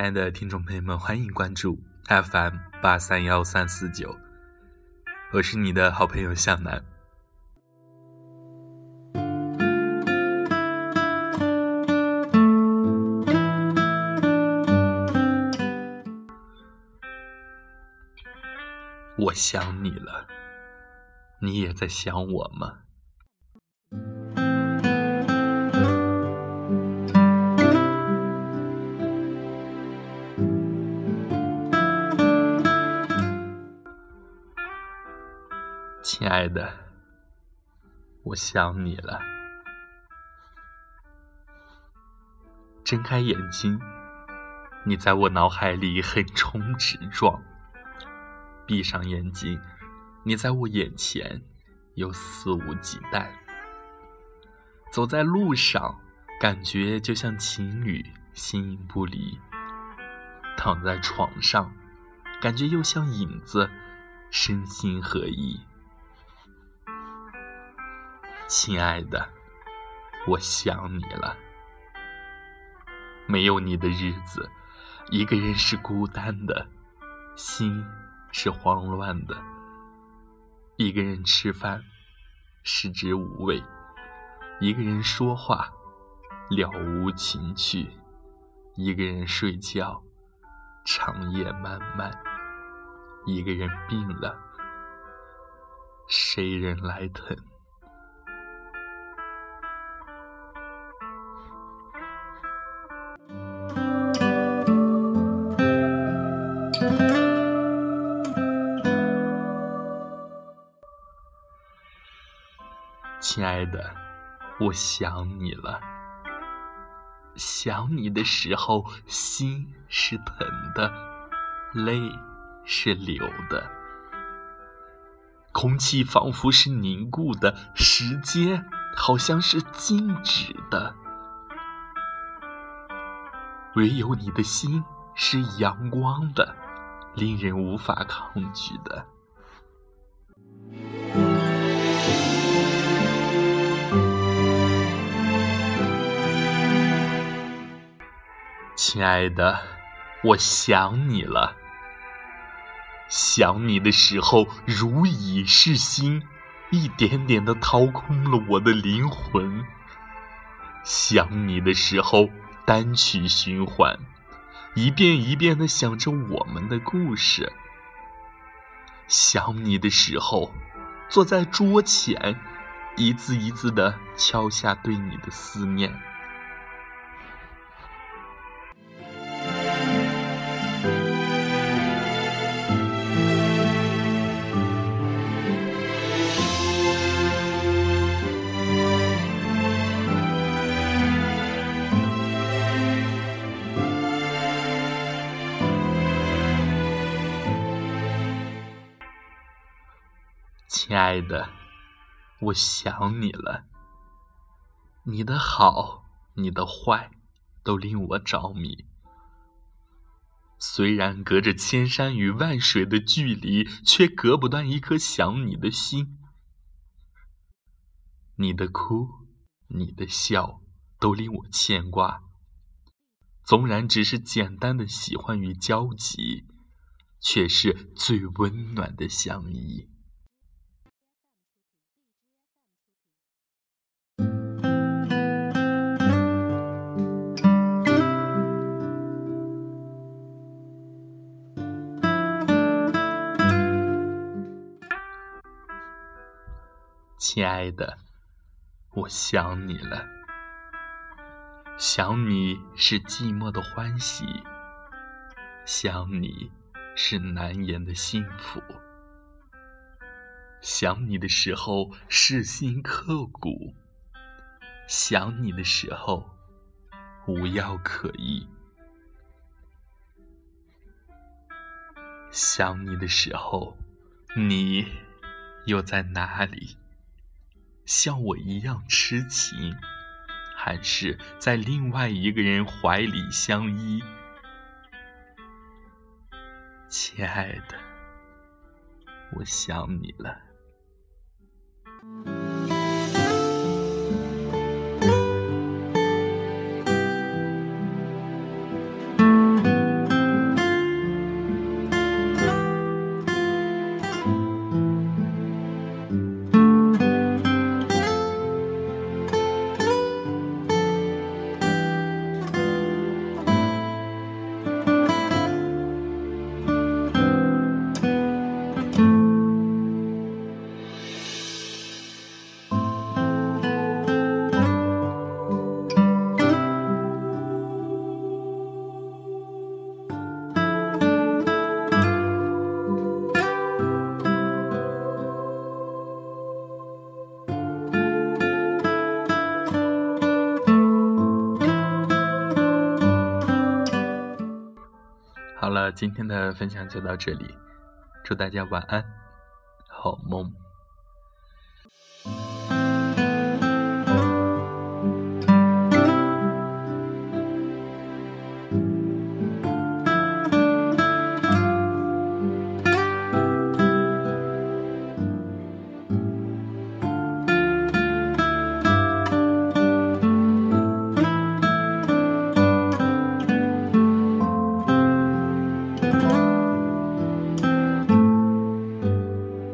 亲爱的听众朋友们，欢迎关注 FM 八三幺三四九，我是你的好朋友向南。我想你了，你也在想我吗？亲爱的，我想你了。睁开眼睛，你在我脑海里横冲直撞。闭上眼睛，你在我眼前又肆无忌惮。走在路上，感觉就像情侣形影不离；躺在床上，感觉又像影子身心合一。亲爱的，我想你了。没有你的日子，一个人是孤单的，心。是慌乱的，一个人吃饭，食之无味；一个人说话，了无情趣；一个人睡觉，长夜漫漫；一个人病了，谁人来疼？亲爱的，我想你了。想你的时候，心是疼的，泪是流的，空气仿佛是凝固的，时间好像是静止的，唯有你的心是阳光的，令人无法抗拒的。亲爱的，我想你了。想你的时候，如蚁噬心，一点点的掏空了我的灵魂。想你的时候，单曲循环，一遍一遍的想着我们的故事。想你的时候，坐在桌前，一字一字的敲下对你的思念。亲爱的，我想你了。你的好，你的坏，都令我着迷。虽然隔着千山与万水的距离，却隔不断一颗想你的心。你的哭，你的笑，都令我牵挂。纵然只是简单的喜欢与交集，却是最温暖的相依。亲爱的，我想你了。想你是寂寞的欢喜，想你是难言的幸福。想你的时候，噬心刻骨；想你的时候，无药可医。想你的时候，你又在哪里？像我一样痴情，还是在另外一个人怀里相依？亲爱的，我想你了。好了，今天的分享就到这里，祝大家晚安，好梦。